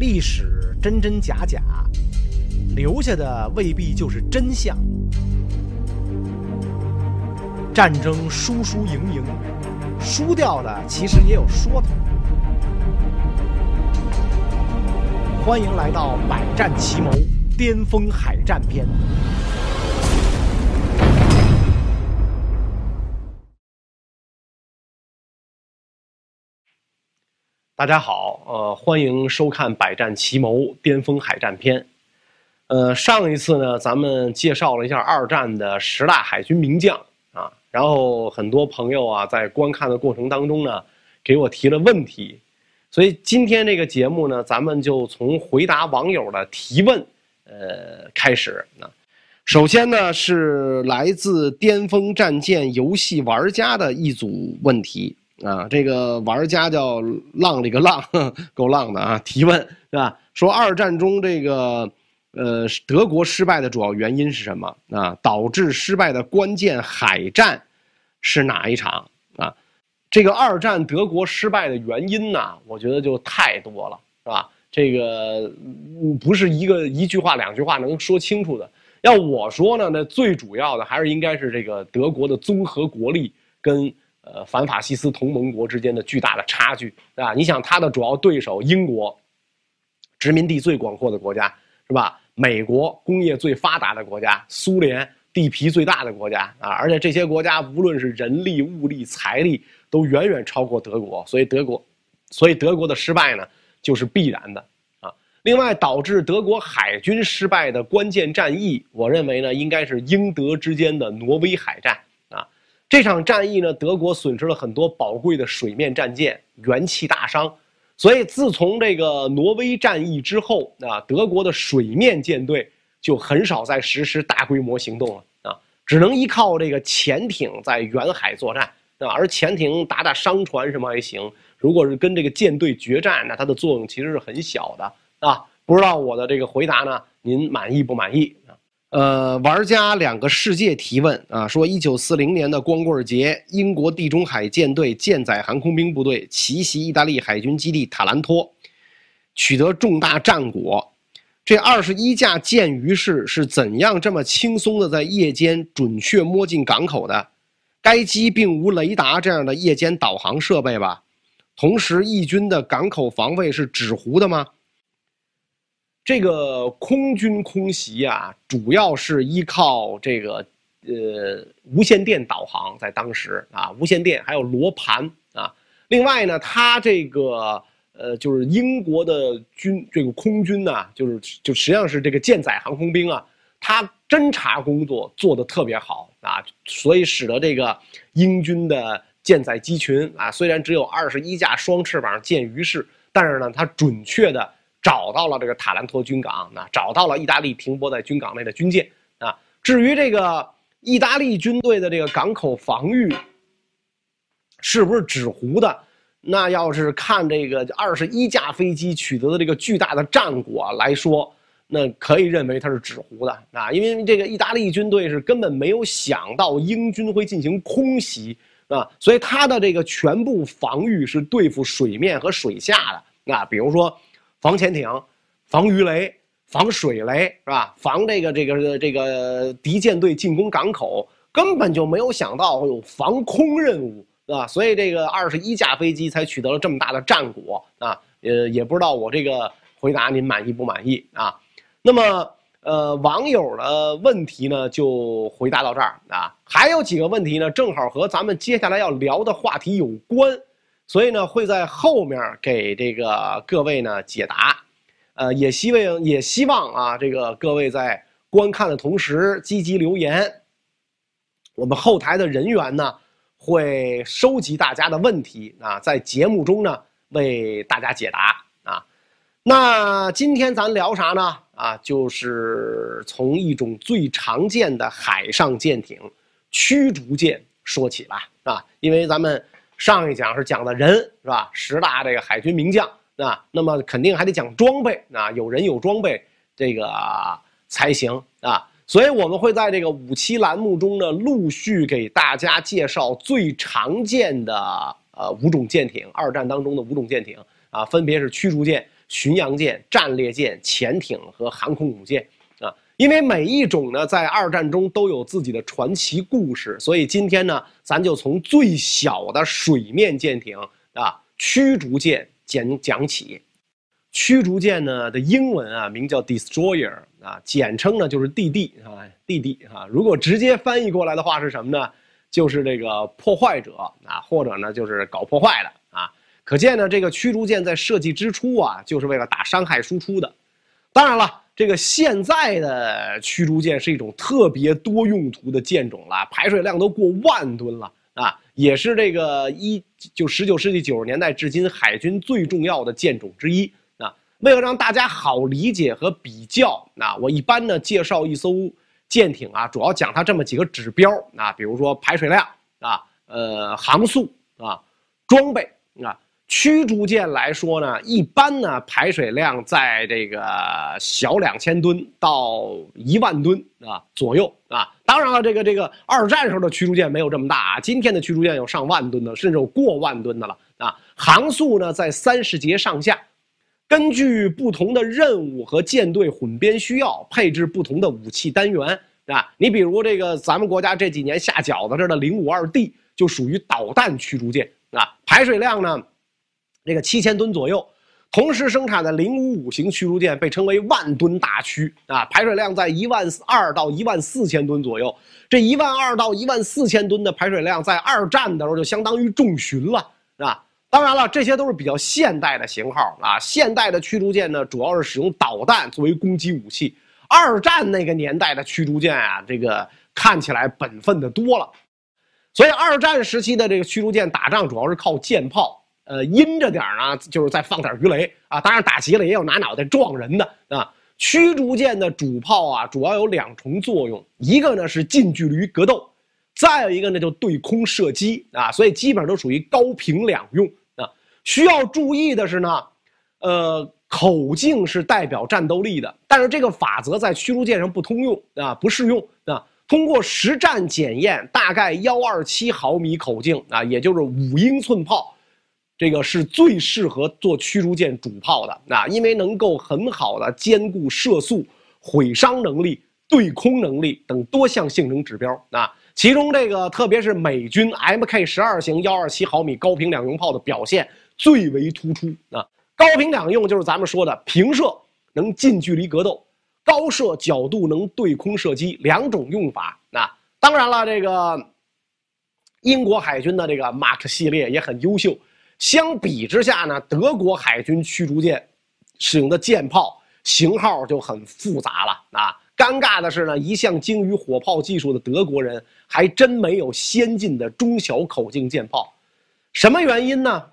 历史真真假假，留下的未必就是真相。战争输输赢赢，输掉的其实也有说头。欢迎来到《百战奇谋》巅峰海战篇。大家好，呃，欢迎收看《百战奇谋》巅峰海战篇。呃，上一次呢，咱们介绍了一下二战的十大海军名将啊，然后很多朋友啊，在观看的过程当中呢，给我提了问题，所以今天这个节目呢，咱们就从回答网友的提问，呃，开始啊。首先呢，是来自巅峰战舰游戏玩家的一组问题。啊，这个玩家叫浪里个浪，够浪的啊！提问是吧？说二战中这个，呃，德国失败的主要原因是什么？啊，导致失败的关键海战是哪一场？啊，这个二战德国失败的原因呢？我觉得就太多了，是吧？这个不是一个一句话两句话能说清楚的。要我说呢，那最主要的还是应该是这个德国的综合国力跟。呃，反法西斯同盟国之间的巨大的差距，对吧？你想，他的主要对手英国，殖民地最广阔的国家，是吧？美国工业最发达的国家，苏联地皮最大的国家啊！而且这些国家无论是人力、物力、财力，都远远超过德国，所以德国，所以德国的失败呢，就是必然的啊。另外，导致德国海军失败的关键战役，我认为呢，应该是英德之间的挪威海战。这场战役呢，德国损失了很多宝贵的水面战舰，元气大伤。所以，自从这个挪威战役之后，啊，德国的水面舰队就很少再实施大规模行动了啊，只能依靠这个潜艇在远海作战啊。而潜艇打打商船什么还行，如果是跟这个舰队决战，那它的作用其实是很小的啊。不知道我的这个回答呢，您满意不满意？呃，玩家两个世界提问啊，说一九四零年的光棍节，英国地中海舰队舰载航空兵部队奇袭意大利海军基地塔兰托，取得重大战果。这二十一架舰鱼式是怎样这么轻松的在夜间准确摸进港口的？该机并无雷达这样的夜间导航设备吧？同时，义军的港口防卫是纸糊的吗？这个空军空袭啊，主要是依靠这个呃无线电导航，在当时啊，无线电还有罗盘啊。另外呢，它这个呃就是英国的军这个空军呢，就是就实际上是这个舰载航空兵啊，它侦察工作做得特别好啊，所以使得这个英军的舰载机群啊，虽然只有二十一架双翅膀舰鱼式，但是呢，它准确的。找到了这个塔兰托军港，那找到了意大利停泊在军港内的军舰啊。至于这个意大利军队的这个港口防御是不是纸糊的，那要是看这个二十一架飞机取得的这个巨大的战果来说，那可以认为它是纸糊的啊。因为这个意大利军队是根本没有想到英军会进行空袭啊，所以它的这个全部防御是对付水面和水下的啊，比如说。防潜艇，防鱼雷，防水雷，是吧？防这个这个这个敌舰队进攻港口，根本就没有想到有防空任务，是吧？所以这个二十一架飞机才取得了这么大的战果啊！呃，也不知道我这个回答您满意不满意啊？那么，呃，网友的问题呢，就回答到这儿啊。还有几个问题呢，正好和咱们接下来要聊的话题有关。所以呢，会在后面给这个各位呢解答，呃，也希望也希望啊，这个各位在观看的同时积极留言，我们后台的人员呢会收集大家的问题啊，在节目中呢为大家解答啊。那今天咱聊啥呢？啊，就是从一种最常见的海上舰艇——驱逐舰说起吧，啊，因为咱们。上一讲是讲的人是吧？十大这个海军名将啊，那么肯定还得讲装备啊，有人有装备这个才行啊。所以我们会在这个五期栏目中呢，陆续给大家介绍最常见的呃五种舰艇，二战当中的五种舰艇啊，分别是驱逐舰、巡洋舰、战列舰、潜艇和航空母舰。因为每一种呢，在二战中都有自己的传奇故事，所以今天呢，咱就从最小的水面舰艇啊驱逐舰讲讲起。驱逐舰呢的英文啊名叫 destroyer 啊，简称呢就是 DD 啊，DD 啊。如果直接翻译过来的话是什么呢？就是这个破坏者啊，或者呢就是搞破坏的啊。可见呢，这个驱逐舰在设计之初啊，就是为了打伤害输出的。当然了，这个现在的驱逐舰是一种特别多用途的舰种了，排水量都过万吨了啊，也是这个一就十九世纪九十年代至今海军最重要的舰种之一啊。为了让大家好理解和比较，那我一般呢介绍一艘舰艇啊，主要讲它这么几个指标啊，比如说排水量啊，呃，航速啊，装备啊。驱逐舰来说呢，一般呢排水量在这个小两千吨到一万吨啊左右啊。当然了，这个这个二战时候的驱逐舰没有这么大啊，今天的驱逐舰有上万吨的，甚至有过万吨的了啊。航速呢在三十节上下。根据不同的任务和舰队混编需要，配置不同的武器单元，啊，你比如这个咱们国家这几年下饺子这的零五二 D 就属于导弹驱逐舰啊，排水量呢，这个七千吨左右。同时生产的零五五型驱逐舰被称为万吨大驱啊，排水量在一万二到一万四千吨左右。这一万二到一万四千吨的排水量，在二战的时候就相当于重巡了，啊。当然了，这些都是比较现代的型号啊。现代的驱逐舰呢，主要是使用导弹作为攻击武器。二战那个年代的驱逐舰啊，这个看起来本分的多了。所以二战时期的这个驱逐舰打仗主要是靠舰炮，呃，阴着点呢，就是再放点鱼雷啊。当然打急了也有拿脑袋撞人的啊。驱逐舰的主炮啊，主要有两重作用，一个呢是近距离格斗，再有一个呢就对空射击啊。所以基本上都属于高频两用啊。需要注意的是呢，呃，口径是代表战斗力的，但是这个法则在驱逐舰上不通用啊，不适用啊。通过实战检验，大概幺二七毫米口径啊，也就是五英寸炮，这个是最适合做驱逐舰主炮的啊，因为能够很好的兼顾射速、毁伤能力、对空能力等多项性能指标啊。其中这个特别是美军 Mk 十二型幺二七毫米高频两用炮的表现。最为突出啊！高频两用就是咱们说的平射能近距离格斗，高射角度能对空射击两种用法。啊当然了，这个英国海军的这个 Mark 系列也很优秀。相比之下呢，德国海军驱逐舰使用的舰炮型号就很复杂了啊！尴尬的是呢，一向精于火炮技术的德国人还真没有先进的中小口径舰炮。什么原因呢？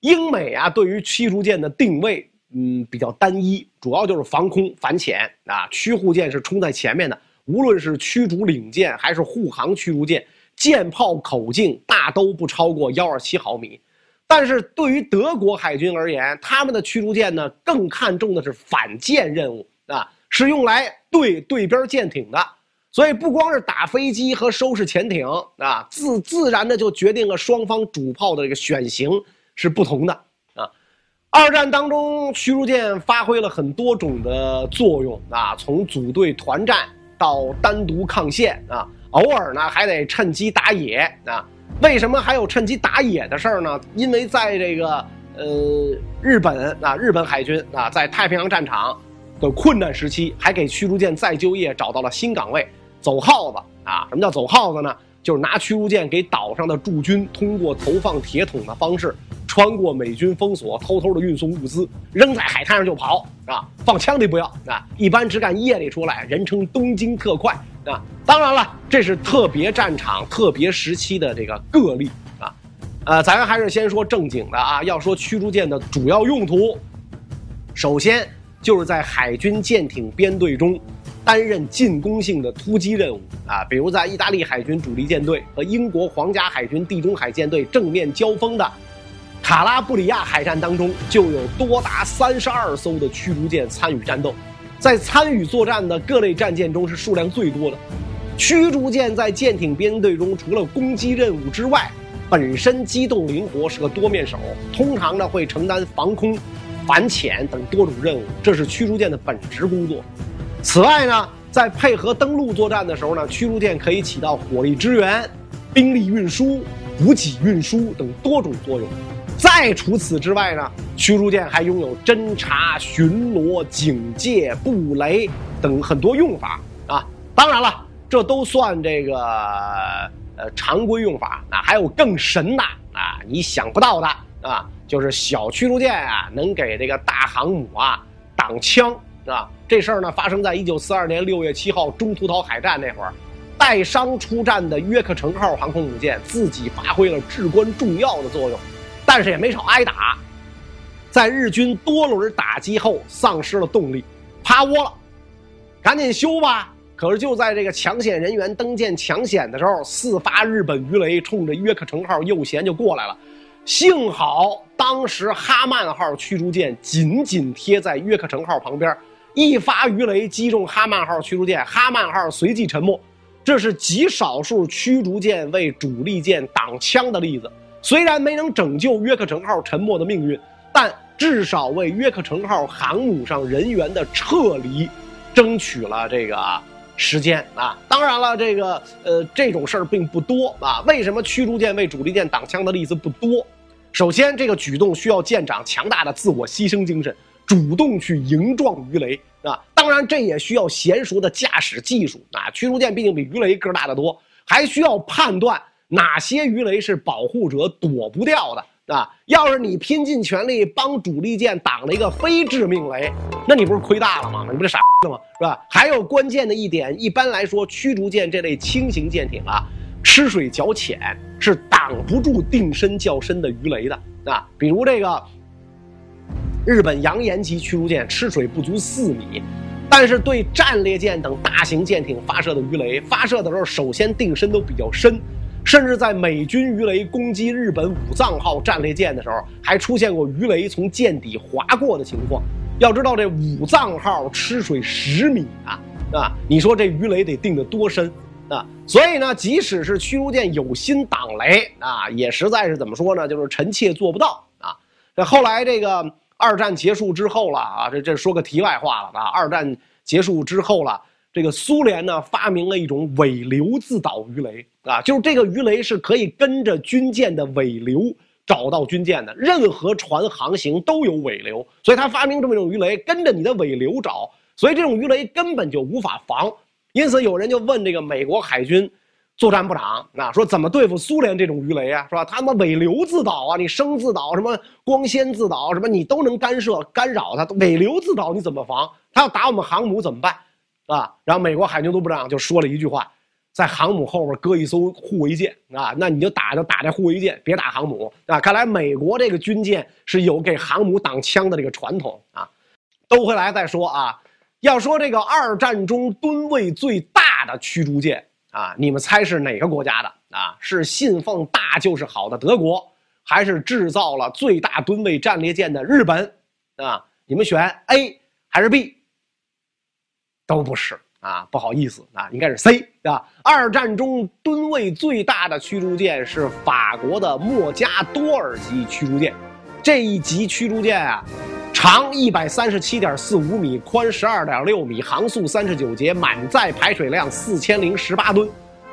英美啊，对于驱逐舰的定位，嗯，比较单一，主要就是防空反潜啊。驱护舰是冲在前面的，无论是驱逐领舰还是护航驱逐舰，舰炮口径大都不超过幺二七毫米。但是对于德国海军而言，他们的驱逐舰呢，更看重的是反舰任务啊，是用来对对边舰艇的。所以不光是打飞机和收拾潜艇啊，自自然的就决定了双方主炮的这个选型。是不同的啊！二战当中，驱逐舰发挥了很多种的作用啊，从组队团战到单独抗线啊，偶尔呢还得趁机打野啊。为什么还有趁机打野的事儿呢？因为在这个呃日本啊，日本海军啊，在太平洋战场的困难时期，还给驱逐舰再就业找到了新岗位——走耗子啊！什么叫走耗子呢？就是拿驱逐舰给岛上的驻军通过投放铁桶的方式。穿过美军封锁，偷偷的运送物资，扔在海滩上就跑啊！放枪的不要啊！一般只敢夜里出来，人称东京特快啊！当然了，这是特别战场、特别时期的这个个例啊。呃，咱还是先说正经的啊。要说驱逐舰的主要用途，首先就是在海军舰艇编队中担任进攻性的突击任务啊，比如在意大利海军主力舰队和英国皇家海军地中海舰队正面交锋的。卡拉布里亚海战当中，就有多达三十二艘的驱逐舰参与战斗，在参与作战的各类战舰中是数量最多的。驱逐舰在舰艇编队中，除了攻击任务之外，本身机动灵活，是个多面手，通常呢会承担防空、反潜等多种任务，这是驱逐舰的本职工作。此外呢，在配合登陆作战的时候呢，驱逐舰可以起到火力支援、兵力运输、补给运输等多种作用。再除此之外呢，驱逐舰还拥有侦察、巡逻、警戒、布雷等很多用法啊。当然了，这都算这个呃常规用法啊，还有更神的啊，你想不到的啊，就是小驱逐舰啊，能给这个大航母啊挡枪啊。这事儿呢，发生在一九四二年六月七号中途岛海战那会儿，带伤出战的约克城号航空母舰自己发挥了至关重要的作用。但是也没少挨打，在日军多轮打击后丧失了动力，趴窝了，赶紧修吧。可是就在这个抢险人员登舰抢险的时候，四发日本鱼雷冲着约克城号右舷就过来了。幸好当时哈曼号驱逐舰紧紧贴在约克城号旁边，一发鱼雷击中哈曼号驱逐舰，哈曼号随即沉没。这是极少数驱逐舰为主力舰挡枪的例子。虽然没能拯救约克城号沉没的命运，但至少为约克城号航母上人员的撤离争取了这个时间啊！当然了，这个呃这种事儿并不多啊。为什么驱逐舰为主力舰挡枪的例子不多？首先，这个举动需要舰长强大的自我牺牲精神，主动去迎撞鱼雷啊！当然，这也需要娴熟的驾驶技术啊！驱逐舰毕竟比鱼雷个大得多，还需要判断。哪些鱼雷是保护者躲不掉的啊？要是你拼尽全力帮主力舰挡了一个非致命雷，那你不是亏大了吗？你不是傻子吗？是吧？还有关键的一点，一般来说，驱逐舰这类轻型舰艇啊，吃水较浅，是挡不住定身较深的鱼雷的啊。比如这个日本扬言级驱逐舰吃水不足四米，但是对战列舰等大型舰艇发射的鱼雷，发射的时候首先定身都比较深。甚至在美军鱼雷攻击日本武藏号战列舰的时候，还出现过鱼雷从舰底划过的情况。要知道，这武藏号吃水十米啊啊！你说这鱼雷得定得多深啊？所以呢，即使是驱逐舰有心挡雷啊，也实在是怎么说呢？就是臣妾做不到啊。这后来这个二战结束之后了啊，这这说个题外话了啊。二战结束之后了。这个苏联呢发明了一种尾流自导鱼雷啊，就是这个鱼雷是可以跟着军舰的尾流找到军舰的，任何船航行都有尾流，所以他发明这么一种鱼雷，跟着你的尾流找，所以这种鱼雷根本就无法防。因此有人就问这个美国海军作战部长啊，说怎么对付苏联这种鱼雷啊，是吧？他们尾流自导啊，你声自导什么光纤自导什么你都能干涉干扰它，尾流自导你怎么防？他要打我们航母怎么办？啊，然后美国海军都部长就说了一句话，在航母后边搁一艘护卫舰啊，那你就打就打这护卫舰，别打航母啊。看来美国这个军舰是有给航母挡枪的这个传统啊。都回来再说啊，要说这个二战中吨位最大的驱逐舰啊，你们猜是哪个国家的啊？是信奉大就是好的德国，还是制造了最大吨位战列舰的日本啊？你们选 A 还是 B？都不是啊，不好意思啊，应该是 C 啊。二战中吨位最大的驱逐舰是法国的莫加多尔级驱逐舰，这一级驱逐舰啊，长一百三十七点四五米，宽十二点六米，航速三十九节，满载排水量四千零十八吨，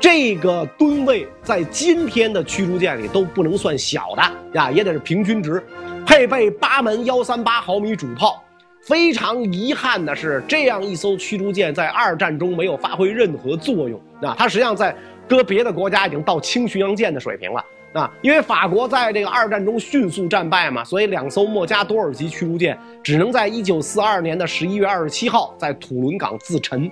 这个吨位在今天的驱逐舰里都不能算小的呀，也得是平均值，配备八门幺三八毫米主炮。非常遗憾的是，这样一艘驱逐舰在二战中没有发挥任何作用啊！它实际上在搁别的国家已经到轻巡洋舰的水平了啊！因为法国在这个二战中迅速战败嘛，所以两艘莫加多尔级驱逐舰只能在一九四二年的十一月二十七号在土伦港自沉。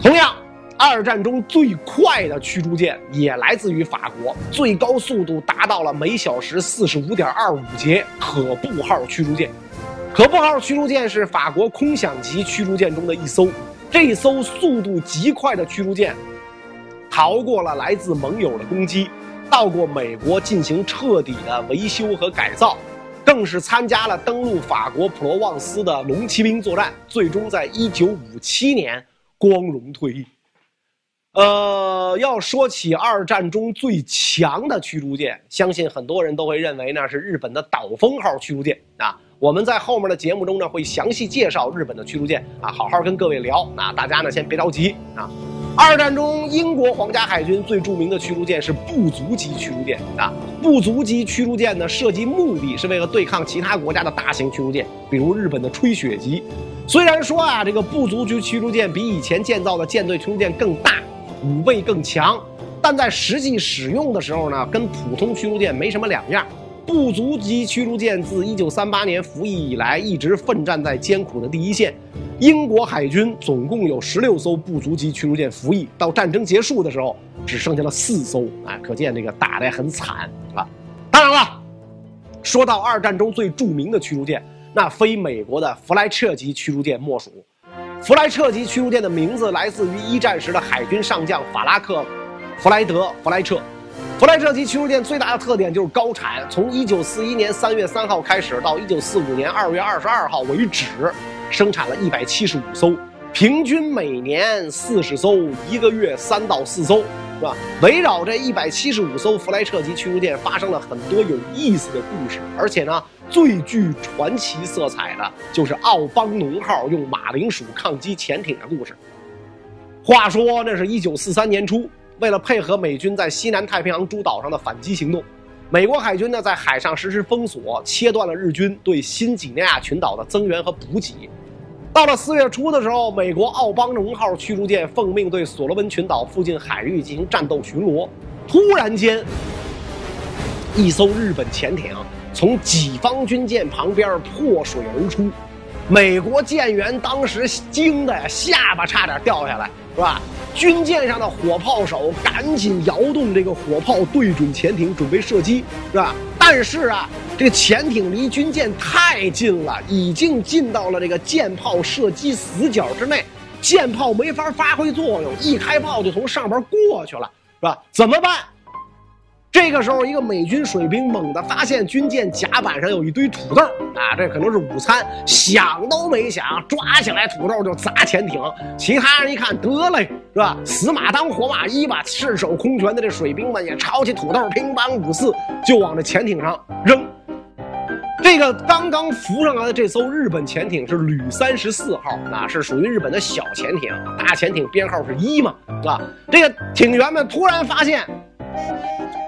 同样，二战中最快的驱逐舰也来自于法国，最高速度达到了每小时四十五点二五节，可布号驱逐舰。可布号驱逐舰是法国空想级驱逐舰中的一艘，这艘速度极快的驱逐舰，逃过了来自盟友的攻击，到过美国进行彻底的维修和改造，更是参加了登陆法国普罗旺斯的龙骑兵作战，最终在一九五七年光荣退役。呃，要说起二战中最强的驱逐舰，相信很多人都会认为那是日本的岛风号驱逐舰啊。我们在后面的节目中呢会详细介绍日本的驱逐舰啊，好好跟各位聊。那大家呢先别着急啊。二战中，英国皇家海军最著名的驱逐舰是不足级驱逐舰啊。不足级驱逐舰呢，设计目的是为了对抗其他国家的大型驱逐舰，比如日本的吹雪级。虽然说啊，这个不足级驱逐舰比以前建造的舰队驱逐舰更大，武备更强，但在实际使用的时候呢，跟普通驱逐舰没什么两样。步足级驱逐舰自1938年服役以来，一直奋战在艰苦的第一线。英国海军总共有十六艘步足级驱逐舰服役，到战争结束的时候，只剩下了四艘。啊，可见这个打得很惨啊！当然了，说到二战中最著名的驱逐舰，那非美国的弗莱彻级驱逐舰莫属。弗莱彻级驱逐舰的名字来自于一战时的海军上将法拉克·弗莱德·弗莱彻。弗莱彻级驱逐舰最大的特点就是高产，从1941年3月3号开始到1945年2月22号为止。生产了一百七十五艘，平均每年四十艘，一个月三到四艘，是吧？围绕这一百七十五艘弗莱彻级驱逐舰，发生了很多有意思的故事，而且呢，最具传奇色彩的就是奥邦农号用马铃薯抗击潜艇的故事。话说，那是一九四三年初，为了配合美军在西南太平洋诸岛上的反击行动，美国海军呢在海上实施封锁，切断了日军对新几内亚群岛的增援和补给。到了四月初的时候，美国奥邦龙号驱逐舰奉命对所罗门群岛附近海域进行战斗巡逻。突然间，一艘日本潜艇从己方军舰旁边破水而出，美国舰员当时惊的呀，下巴差点掉下来，是吧？军舰上的火炮手赶紧摇动这个火炮对准潜艇，准备射击，是吧？但是啊。这个潜艇离军舰太近了，已经进到了这个舰炮射击死角之内，舰炮没法发挥作用，一开炮就从上边过去了，是吧？怎么办？这个时候，一个美军水兵猛地发现军舰甲板上有一堆土豆，啊，这可能是午餐，想都没想，抓起来土豆就砸潜艇。其他人一看，得嘞，是吧？死马当活马医吧，赤手空拳的这水兵们也抄起土豆，乒乓五四就往这潜艇上扔。这个刚刚浮上来的这艘日本潜艇是旅三十四号，啊，是属于日本的小潜艇，大潜艇编号是一嘛，是吧？这个艇员们突然发现，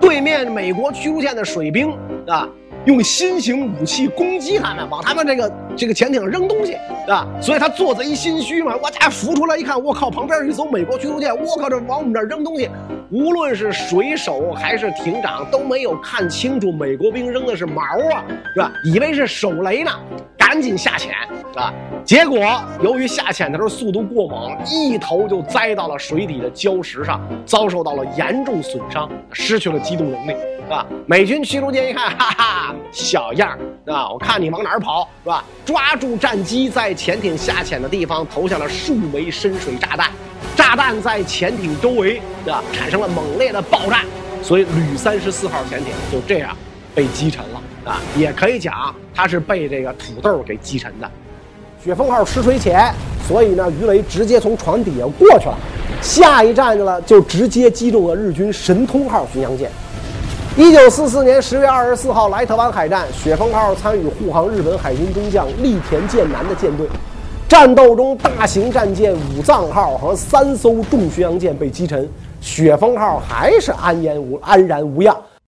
对面美国驱逐舰的水兵啊，用新型武器攻击他们，往他们这个这个潜艇扔东西，啊，所以他做贼心虚嘛，我家浮出来一看，我靠，旁边一艘美国驱逐舰，我靠，这往我们这扔东西。无论是水手还是艇长都没有看清楚，美国兵扔的是毛啊，是吧？以为是手雷呢，赶紧下潜，啊！结果由于下潜的时候速度过猛，一头就栽到了水底的礁石上，遭受到了严重损伤，失去了机动能力，是吧？美军驱逐舰一看，哈哈，小样儿，啊！我看你往哪儿跑，是吧？抓住战机，在潜艇下潜的地方投下了数枚深水炸弹。炸弹在潜艇周围啊产生了猛烈的爆炸，所以旅三十四号潜艇就这样被击沉了啊！也可以讲它是被这个土豆给击沉的。雪峰号吃水浅，所以呢鱼雷直接从船底下过去了。下一站了就直接击中了日军神通号巡洋舰。一九四四年十月二十四号莱特湾海战，雪峰号参与护航日本海军中将栗田健男的舰队。战斗中，大型战舰武藏号和三艘重巡洋舰被击沉，雪峰号还是安然无安然无恙。